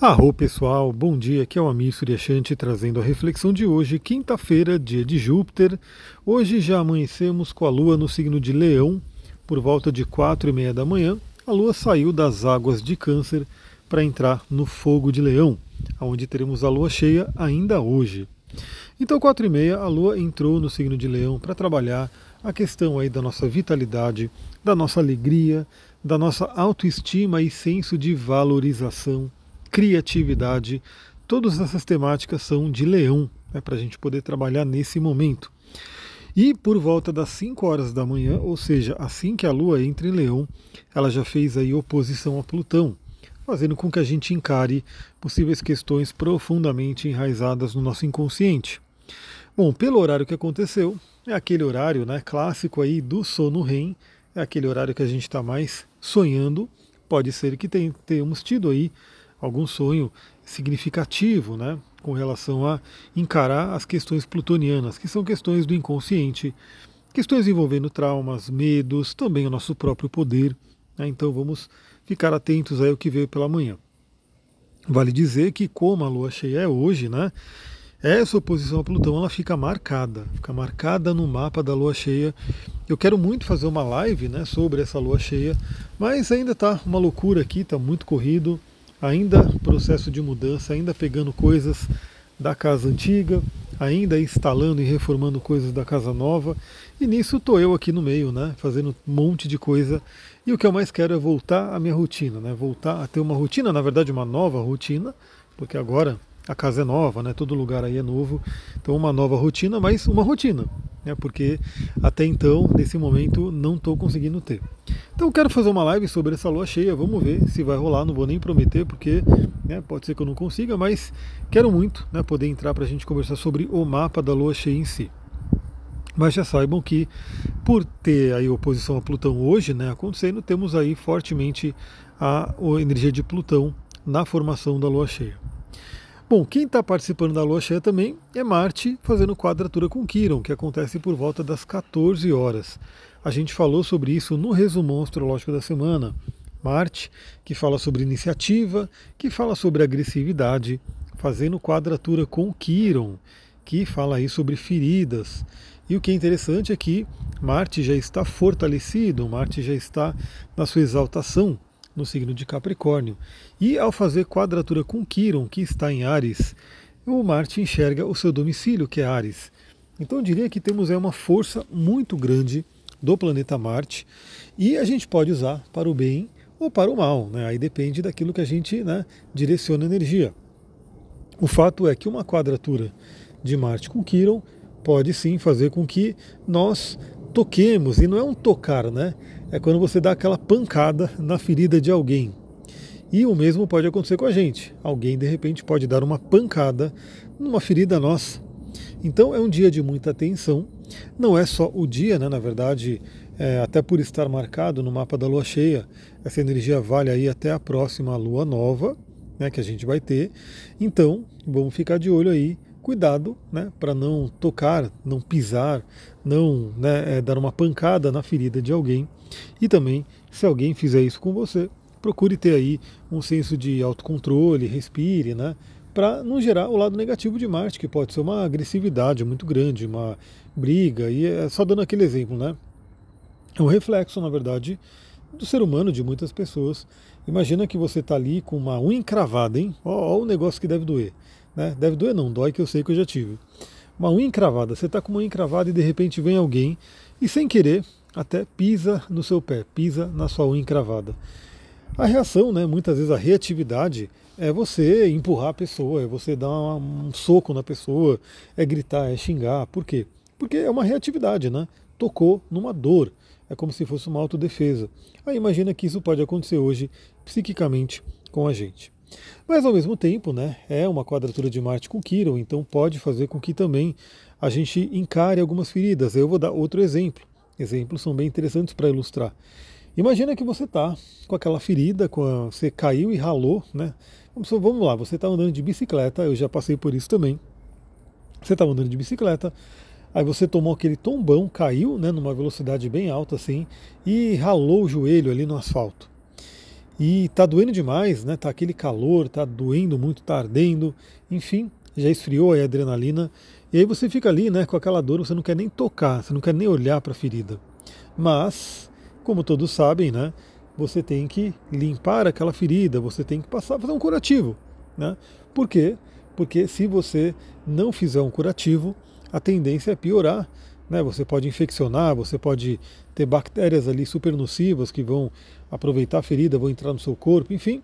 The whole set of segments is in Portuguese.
Arro pessoal, bom dia, aqui é o Amir Suryashanti trazendo a reflexão de hoje, quinta-feira, dia de Júpiter. Hoje já amanhecemos com a Lua no signo de Leão, por volta de quatro e meia da manhã. A Lua saiu das águas de Câncer para entrar no fogo de Leão, onde teremos a Lua cheia ainda hoje. Então, quatro e meia, a Lua entrou no signo de Leão para trabalhar a questão aí da nossa vitalidade, da nossa alegria, da nossa autoestima e senso de valorização criatividade. Todas essas temáticas são de leão, né, para a gente poder trabalhar nesse momento. E por volta das 5 horas da manhã, ou seja, assim que a Lua entra em Leão, ela já fez aí oposição a Plutão, fazendo com que a gente encare possíveis questões profundamente enraizadas no nosso inconsciente. Bom, pelo horário que aconteceu, é aquele horário né, clássico aí do sono REM, é aquele horário que a gente está mais sonhando. Pode ser que tenhamos tido aí algum sonho significativo, né, com relação a encarar as questões plutonianas, que são questões do inconsciente, questões envolvendo traumas, medos, também o nosso próprio poder. Né, então vamos ficar atentos aí ao que veio pela manhã. Vale dizer que como a lua cheia é hoje, né, essa oposição a Plutão ela fica marcada, fica marcada no mapa da lua cheia. Eu quero muito fazer uma live né, sobre essa lua cheia, mas ainda está uma loucura aqui, está muito corrido ainda processo de mudança, ainda pegando coisas da casa antiga, ainda instalando e reformando coisas da casa nova. E nisso estou eu aqui no meio, né, fazendo um monte de coisa. E o que eu mais quero é voltar à minha rotina, né, voltar a ter uma rotina, na verdade uma nova rotina, porque agora a casa é nova, né? Todo lugar aí é novo. Então uma nova rotina, mas uma rotina, né? Porque até então, nesse momento, não estou conseguindo ter. Então quero fazer uma live sobre essa lua cheia. Vamos ver se vai rolar. Não vou nem prometer, porque né, pode ser que eu não consiga, mas quero muito né, poder entrar para a gente conversar sobre o mapa da lua cheia em si. Mas já saibam que por ter aí oposição a Plutão hoje, né, acontecendo, temos aí fortemente a energia de Plutão na formação da lua cheia. Bom, quem está participando da lua cheia também é Marte fazendo quadratura com Quiron, que acontece por volta das 14 horas. A gente falou sobre isso no resumão astrológico da semana. Marte, que fala sobre iniciativa, que fala sobre agressividade, fazendo quadratura com Quiron, que fala aí sobre feridas. E o que é interessante é que Marte já está fortalecido, Marte já está na sua exaltação no signo de Capricórnio. E ao fazer quadratura com Quiron, que está em Ares, o Marte enxerga o seu domicílio, que é Ares. Então eu diria que temos aí uma força muito grande do planeta Marte e a gente pode usar para o bem ou para o mal, né? aí depende daquilo que a gente né, direciona a energia. O fato é que uma quadratura de Marte com Quiron pode sim fazer com que nós toquemos, e não é um tocar, né? É quando você dá aquela pancada na ferida de alguém. E o mesmo pode acontecer com a gente. Alguém de repente pode dar uma pancada numa ferida nossa. Então é um dia de muita atenção. Não é só o dia, né? Na verdade, é, até por estar marcado no mapa da lua cheia, essa energia vale aí até a próxima lua nova, né? Que a gente vai ter. Então, vamos ficar de olho aí cuidado né, para não tocar, não pisar, não né, é, dar uma pancada na ferida de alguém. E também, se alguém fizer isso com você, procure ter aí um senso de autocontrole, respire, né? Para não gerar o lado negativo de Marte, que pode ser uma agressividade muito grande, uma briga, e é só dando aquele exemplo, né? É um reflexo, na verdade, do ser humano, de muitas pessoas. Imagina que você está ali com uma unha encravada, hein? Olha o negócio que deve doer. Né? Deve doer não, dói que eu sei que eu já tive. Uma unha encravada, você está com uma unha encravada e de repente vem alguém e sem querer até pisa no seu pé, pisa na sua unha encravada. A reação, né, muitas vezes a reatividade é você empurrar a pessoa, é você dar um soco na pessoa, é gritar, é xingar. Por quê? Porque é uma reatividade, né? Tocou numa dor. É como se fosse uma autodefesa. Aí imagina que isso pode acontecer hoje psiquicamente com a gente. Mas ao mesmo tempo, né, é uma quadratura de Marte com Quiron, então pode fazer com que também a gente encare algumas feridas. Eu vou dar outro exemplo. Exemplos são bem interessantes para ilustrar. Imagina que você está com aquela ferida, com a, você caiu e ralou, né? Vamos lá, você está andando de bicicleta, eu já passei por isso também. Você está andando de bicicleta, aí você tomou aquele tombão, caiu, né, numa velocidade bem alta assim, e ralou o joelho ali no asfalto. E está doendo demais, né? Tá aquele calor, está doendo muito, está ardendo, enfim, já esfriou a adrenalina e aí você fica ali, né, com aquela dor, você não quer nem tocar, você não quer nem olhar para a ferida. Mas, como todos sabem, né, você tem que limpar aquela ferida, você tem que passar, fazer um curativo, né? Por quê? Porque se você não fizer um curativo, a tendência é piorar, né? Você pode infeccionar, você pode ter bactérias ali super nocivas que vão aproveitar a ferida, vão entrar no seu corpo, enfim.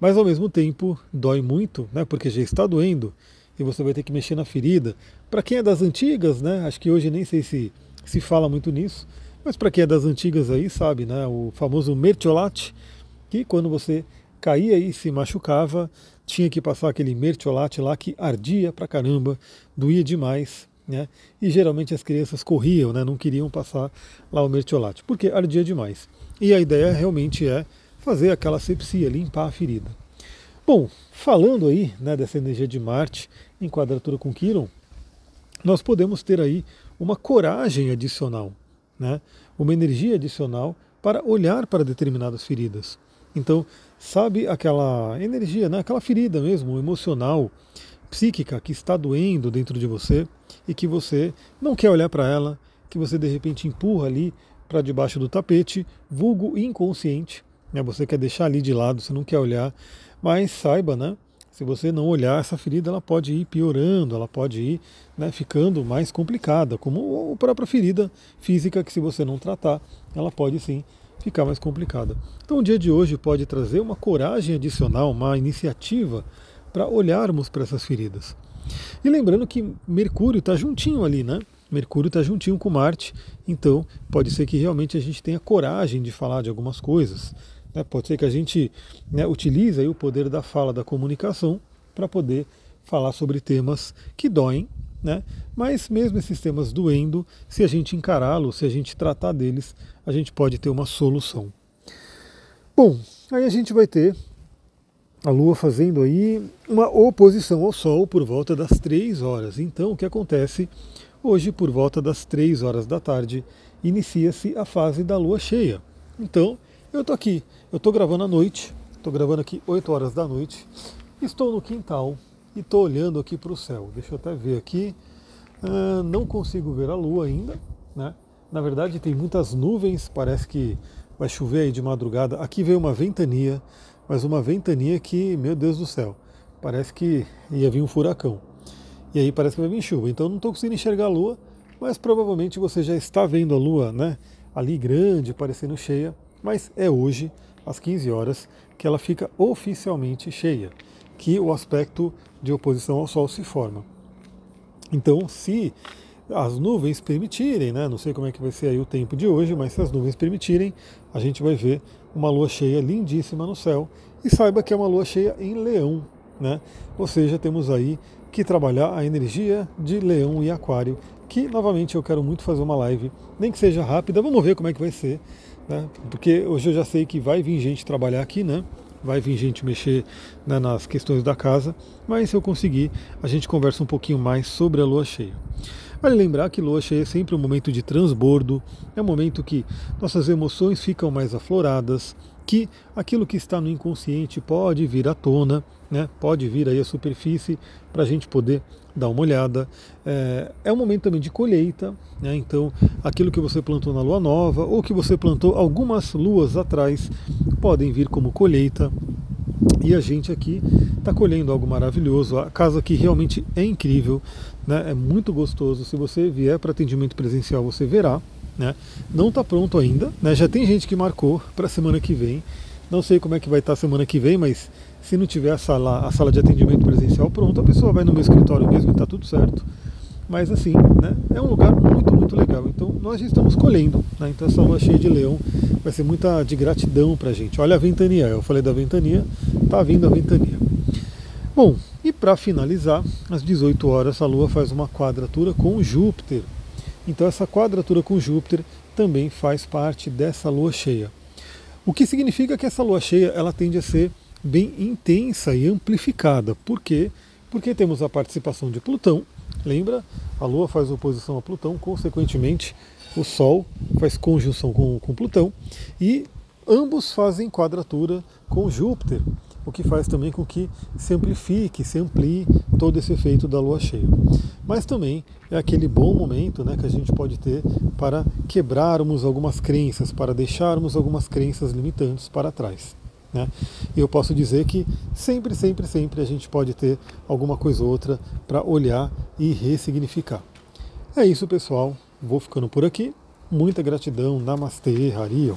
Mas ao mesmo tempo dói muito, né? Porque já está doendo e você vai ter que mexer na ferida. Para quem é das antigas, né? Acho que hoje nem sei se se fala muito nisso, mas para quem é das antigas aí sabe, né? O famoso mertiolate, que quando você caía e se machucava, tinha que passar aquele mertiolate lá que ardia pra caramba, doía demais, né? E geralmente as crianças corriam, né? Não queriam passar lá o mertiolate, porque ardia demais. E a ideia realmente é fazer aquela sepsia, limpar a ferida. Bom, falando aí né, dessa energia de Marte em quadratura com Quiron, nós podemos ter aí uma coragem adicional, né? uma energia adicional para olhar para determinadas feridas. Então, sabe aquela energia, né? aquela ferida mesmo, emocional, psíquica que está doendo dentro de você e que você não quer olhar para ela, que você de repente empurra ali para debaixo do tapete, vulgo inconsciente. Né? Você quer deixar ali de lado, você não quer olhar, mas saiba, né? Se você não olhar, essa ferida ela pode ir piorando, ela pode ir né, ficando mais complicada, como a própria ferida física, que se você não tratar, ela pode sim ficar mais complicada. Então o dia de hoje pode trazer uma coragem adicional, uma iniciativa para olharmos para essas feridas. E lembrando que Mercúrio está juntinho ali, né? Mercúrio está juntinho com Marte, então pode ser que realmente a gente tenha coragem de falar de algumas coisas. Né? Pode ser que a gente né, utilize o poder da fala, da comunicação, para poder falar sobre temas que doem, né? mas mesmo esses temas doendo, se a gente encará-los, se a gente tratar deles, a gente pode ter uma solução. Bom, aí a gente vai ter a Lua fazendo aí uma oposição ao Sol por volta das 3 horas. Então, o que acontece? Hoje, por volta das 3 horas da tarde, inicia-se a fase da Lua cheia. Então, eu estou aqui, eu estou gravando à noite, estou gravando aqui 8 horas da noite, estou no quintal e estou olhando aqui para o céu. Deixa eu até ver aqui, uh, não consigo ver a Lua ainda, né? Na verdade, tem muitas nuvens, parece que vai chover aí de madrugada. Aqui veio uma ventania, mas uma ventania que, meu Deus do céu, parece que ia vir um furacão. E aí parece que vai vir chuva. Então não estou conseguindo enxergar a lua, mas provavelmente você já está vendo a lua, né? Ali grande, parecendo cheia, mas é hoje, às 15 horas, que ela fica oficialmente cheia, que o aspecto de oposição ao Sol se forma. Então, se as nuvens permitirem, né? Não sei como é que vai ser aí o tempo de hoje, mas se as nuvens permitirem, a gente vai ver uma lua cheia lindíssima no céu. E saiba que é uma lua cheia em Leão, né? Ou seja, temos aí que trabalhar a energia de Leão e Aquário, que novamente eu quero muito fazer uma live, nem que seja rápida, vamos ver como é que vai ser, né? Porque hoje eu já sei que vai vir gente trabalhar aqui, né? Vai vir gente mexer né, nas questões da casa, mas se eu conseguir, a gente conversa um pouquinho mais sobre a lua cheia. Vale lembrar que lua cheia é sempre um momento de transbordo, é um momento que nossas emoções ficam mais afloradas, que aquilo que está no inconsciente pode vir à tona, né? pode vir aí à superfície para a gente poder dar uma olhada. É, é um momento também de colheita, né? então aquilo que você plantou na lua nova ou que você plantou algumas luas atrás podem vir como colheita. E a gente aqui está colhendo algo maravilhoso. A casa aqui realmente é incrível, né? é muito gostoso. Se você vier para atendimento presencial, você verá. Né? Não está pronto ainda, né? já tem gente que marcou para a semana que vem. Não sei como é que vai estar tá semana que vem, mas se não tiver a sala, a sala de atendimento presencial pronta, a pessoa vai no meu escritório mesmo e está tudo certo. Mas assim, né, é um lugar muito, muito legal. Então nós já estamos colhendo. Né, então essa lua cheia de leão vai ser muita de gratidão para a gente. Olha a ventania, eu falei da ventania, tá vindo a ventania. Bom, e para finalizar, às 18 horas a lua faz uma quadratura com Júpiter. Então essa quadratura com Júpiter também faz parte dessa lua cheia. O que significa que essa lua cheia ela tende a ser bem intensa e amplificada. Por quê? Porque temos a participação de Plutão. Lembra? A Lua faz oposição a Plutão, consequentemente, o Sol faz conjunção com, com Plutão. E ambos fazem quadratura com Júpiter, o que faz também com que se amplifique, se amplie todo esse efeito da lua cheia. Mas também é aquele bom momento né, que a gente pode ter para quebrarmos algumas crenças, para deixarmos algumas crenças limitantes para trás. Né? E eu posso dizer que sempre, sempre, sempre a gente pode ter alguma coisa ou outra para olhar e ressignificar. É isso, pessoal. Vou ficando por aqui. Muita gratidão. Namastê, Harion.